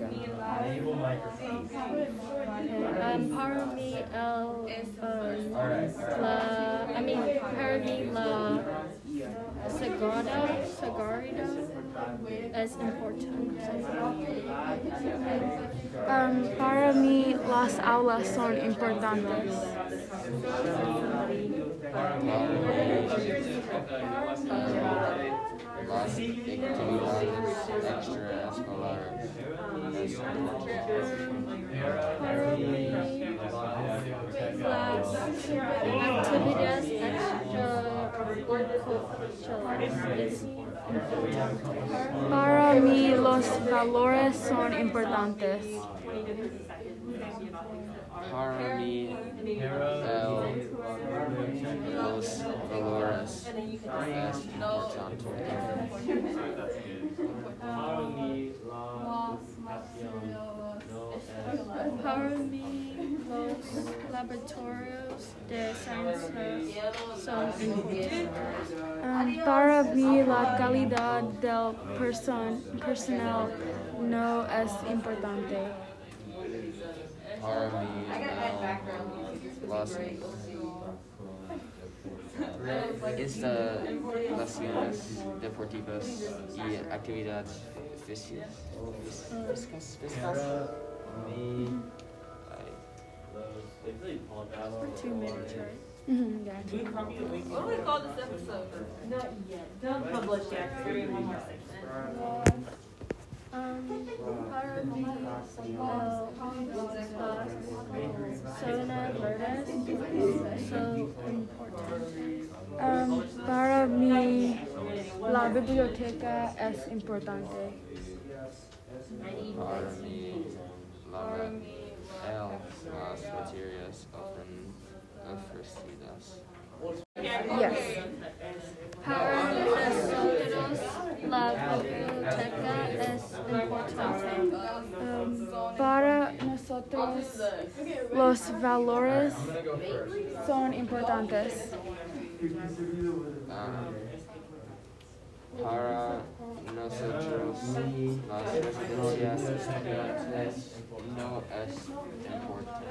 Enable microphone. Um, para mí el um, la I mean para la sagrada sagrada es importante. Um, para mí las aulas son importantes. Las importante. Para mí los valores son importantes. para valores es importante. Para mí los laboratorios de ciencias son. Para mí la calidad del person, personal no es importante. Para mí el, las instalaciones deportivas y actividades físicas físicas físicas Two minutes, right? Mhm, yeah. What do we call this episode? Not yet. Don't publish yet. We're doing one more section. Um, para mí el zona verdes son importantes. Um, para mí la biblioteca es importante. para mí las materias often ofrecidas Yes. Para nosotros la biblioteca es importante. Um, para nosotros los valores son importantes. Um, para nosotros las residencias estudiantiles no es importante